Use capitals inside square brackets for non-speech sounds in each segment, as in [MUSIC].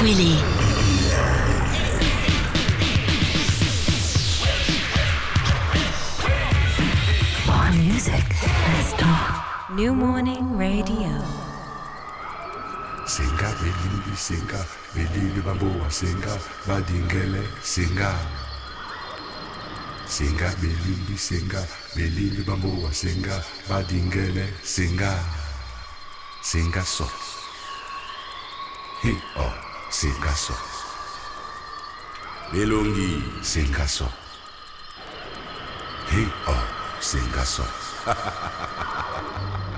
Willy. More music. Let's talk. New Morning Radio. Singa belili singa belili baboa singa badingele singa Singa belili singa belili baboa singa badingele singa Singa so Hi oh sengaso. Belongi sengaso. Heo sengaso. [LAUGHS]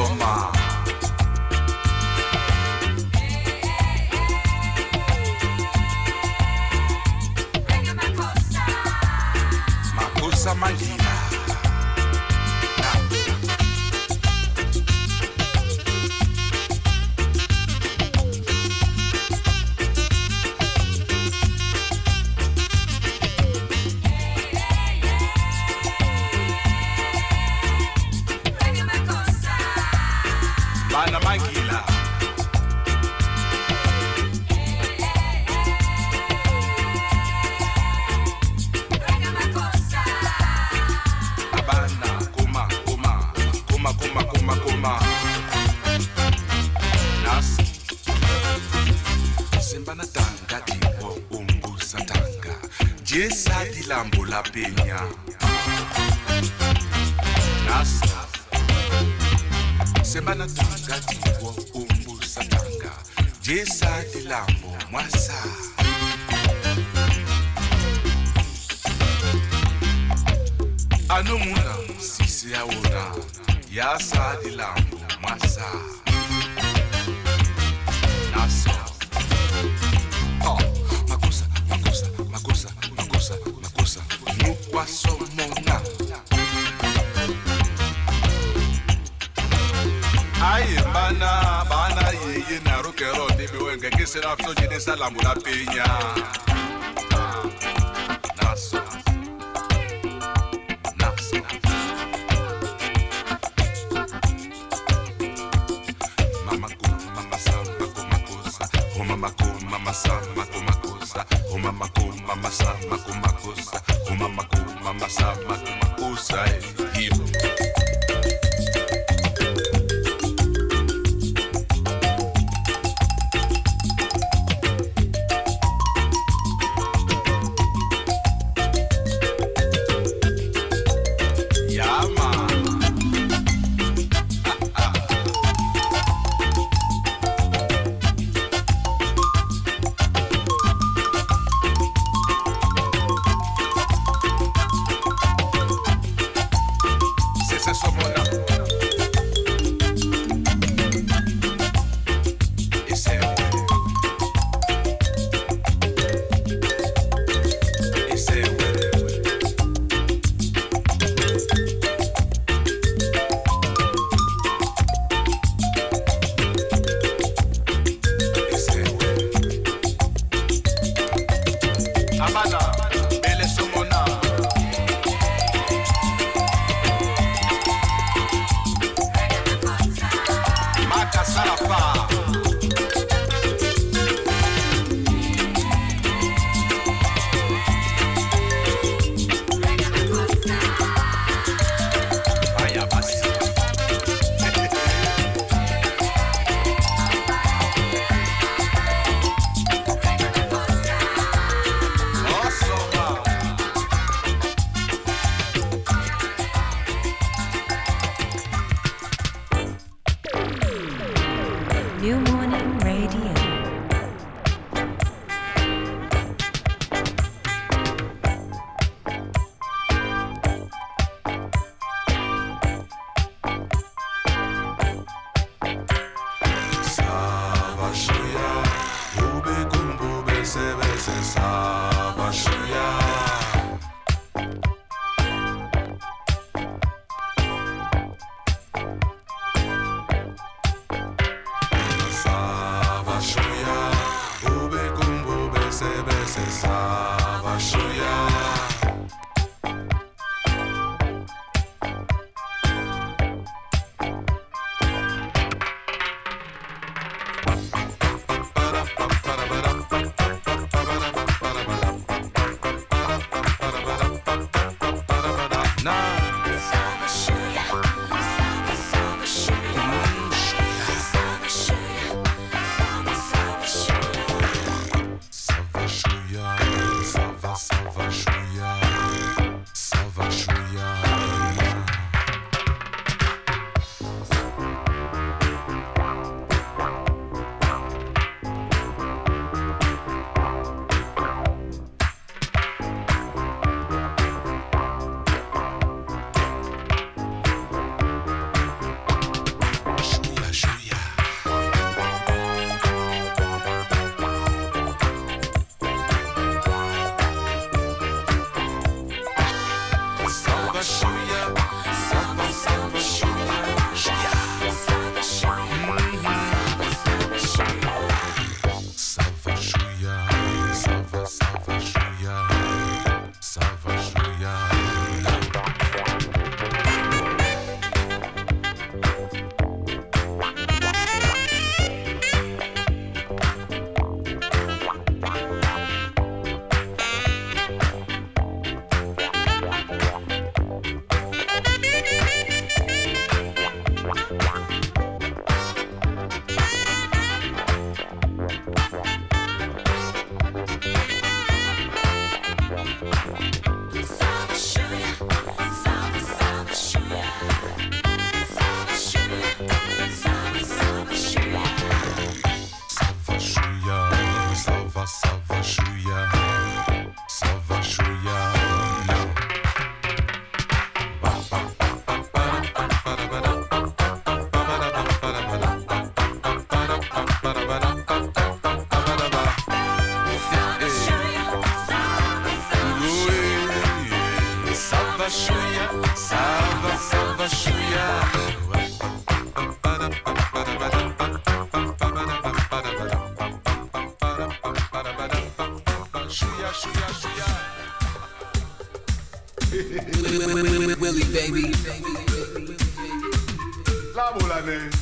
of mine. Baby. La volane.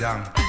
Doni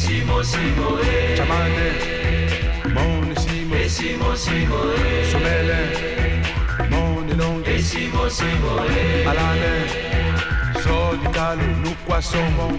Simo Simo E Ciamande. Moni Simo. E Simo Simo E Somele. Moni Longhi E Simo Simo E Alane So di Calu Nuqua Somo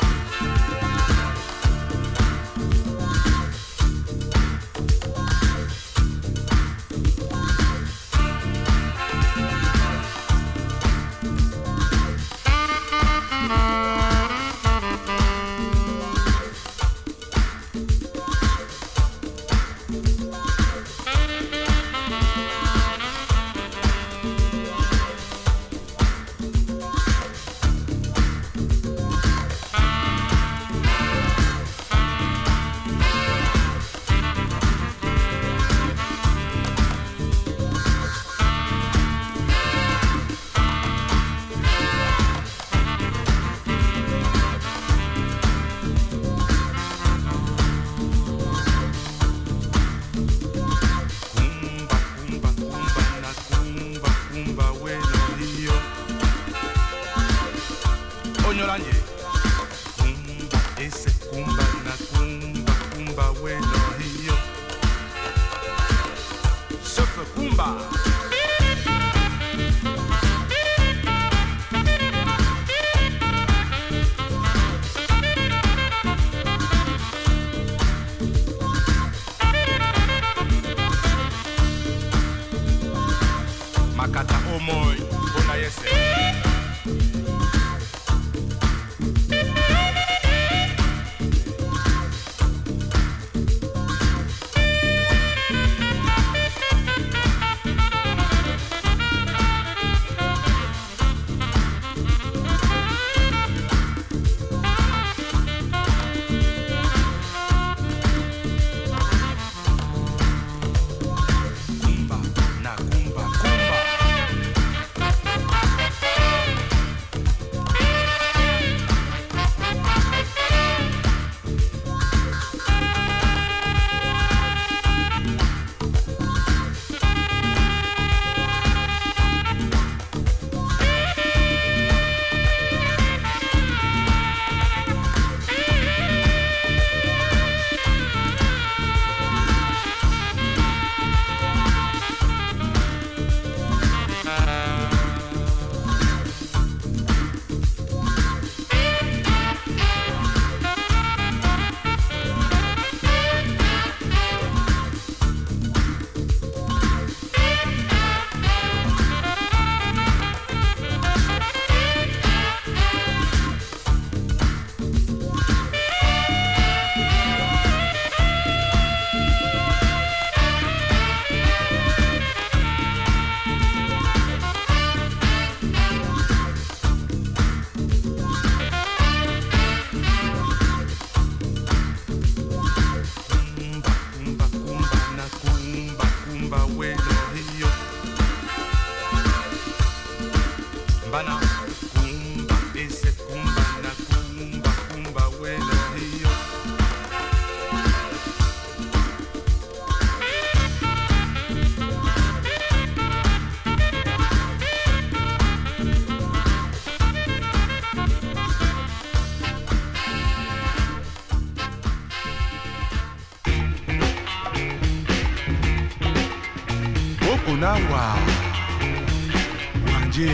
wanje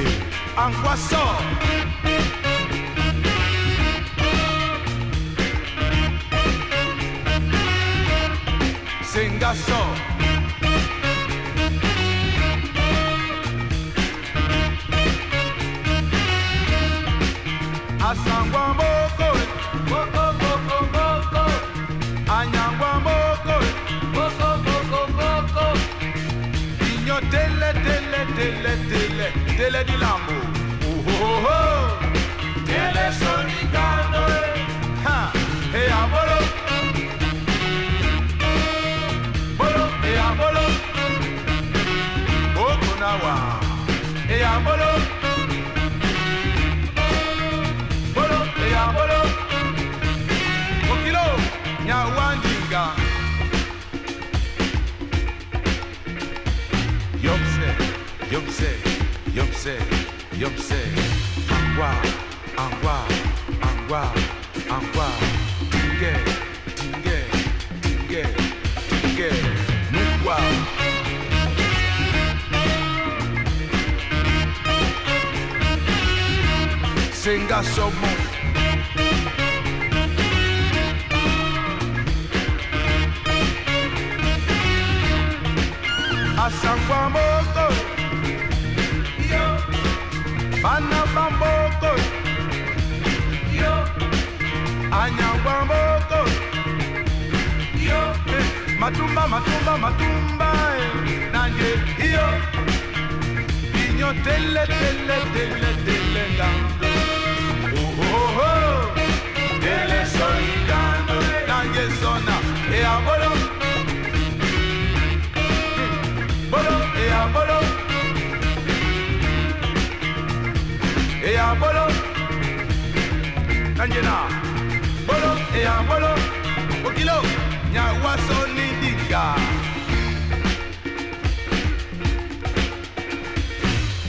ankwaso sengaso. Asangwa moko. Anyangwa moko. Inyo tele tele tele tele tele di lambo. Oh Senga somo. Asangwa moko. Yo. Bana bamboko. Yo. Anyangwa moko. Yo. Matumba, matumba, matumba. eh. Nanje. Yo. Inyo tele, tele, tele, tele. Tele E. Bolo, e. E. Kanjena. Bolo, e abolo. Okilo. Nyawaso ni dinga.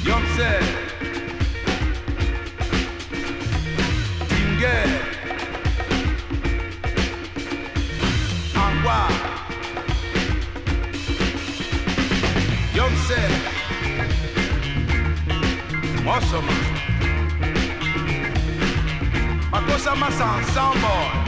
Yomse. Dinge. Mosoma. Makosa masa ensemble.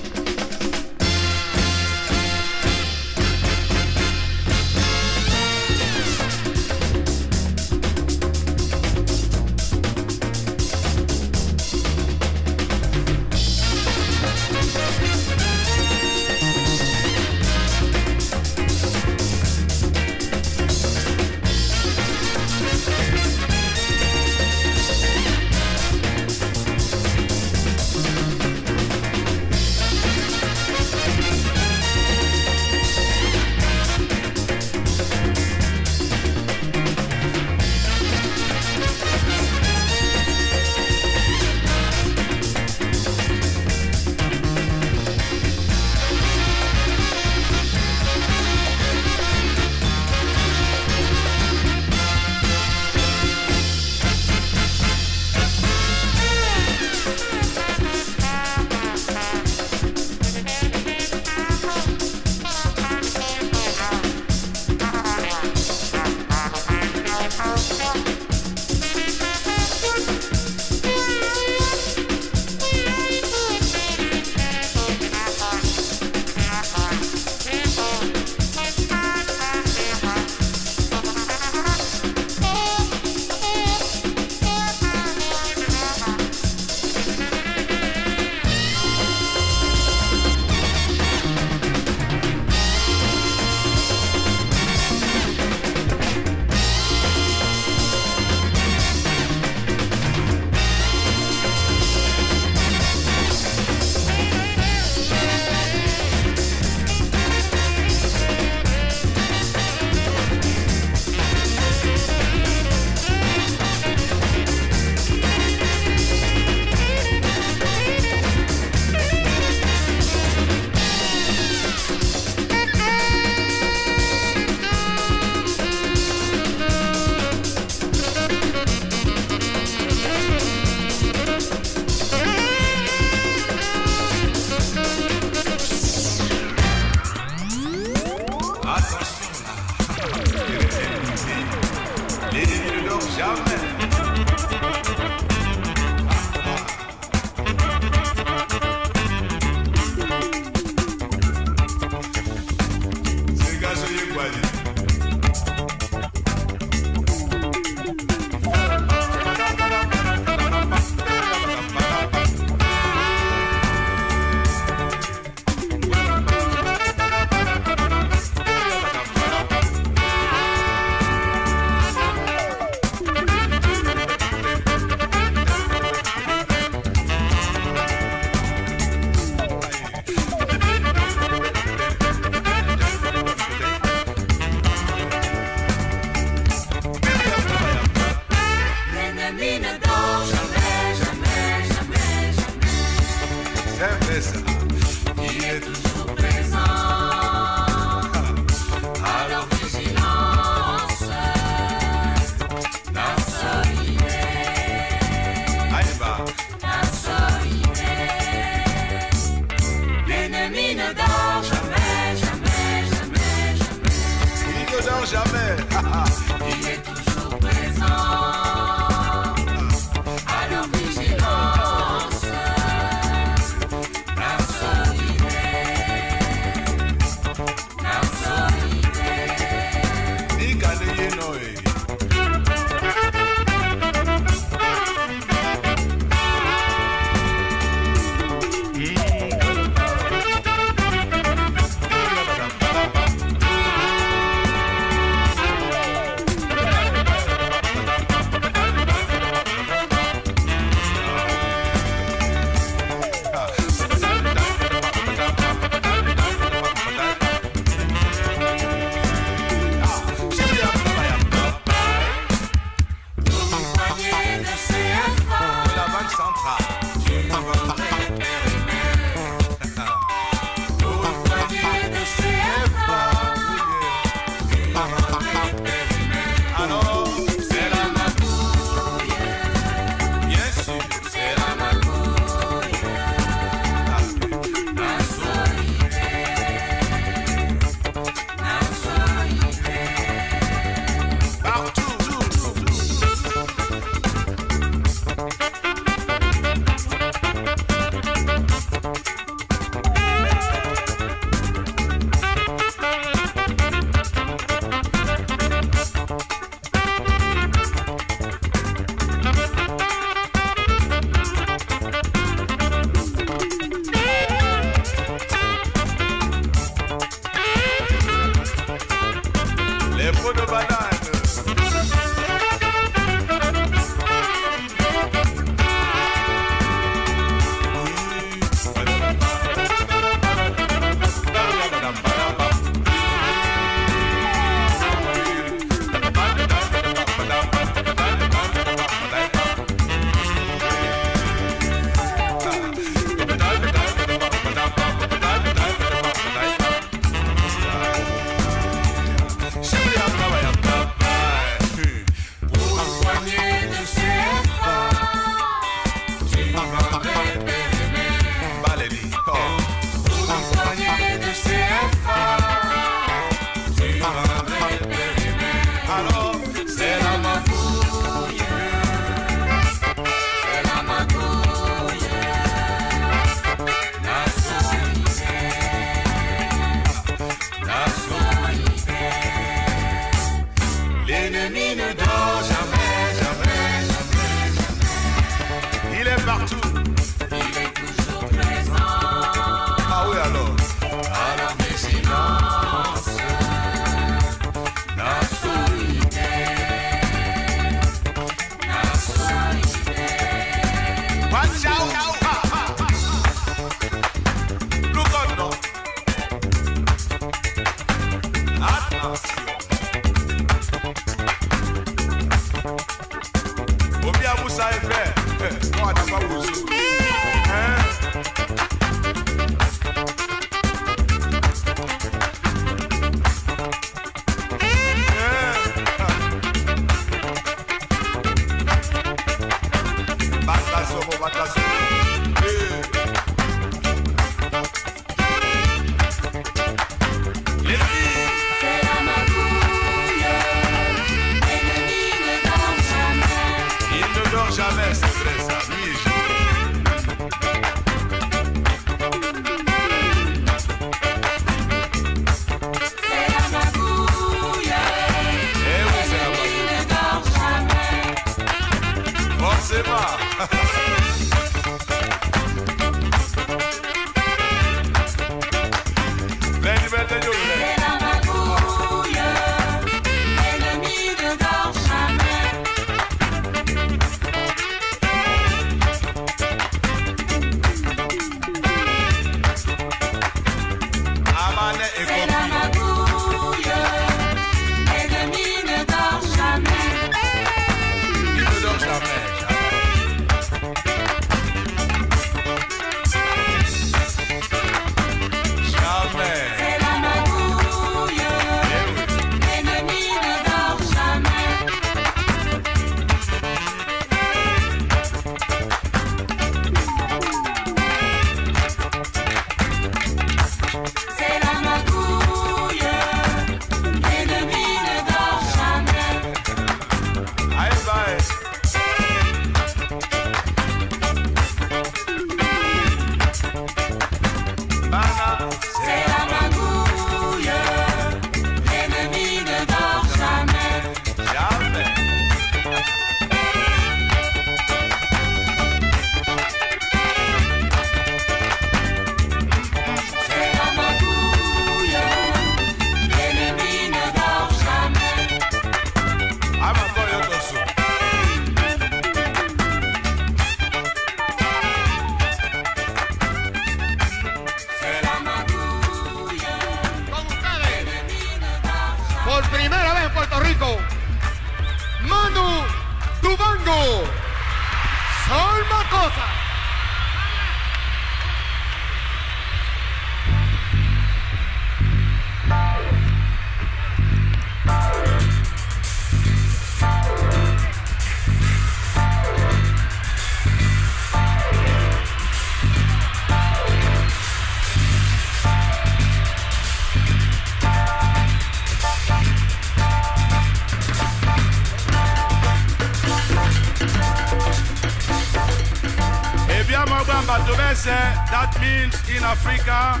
In Africa.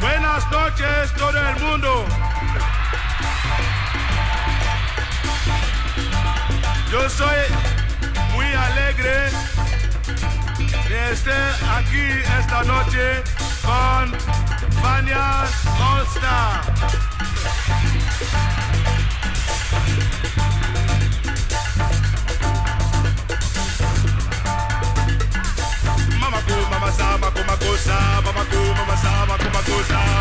Buenas noches todo el mundo. Yo soy muy alegre de estar aquí esta noche con Vania All Star. goes.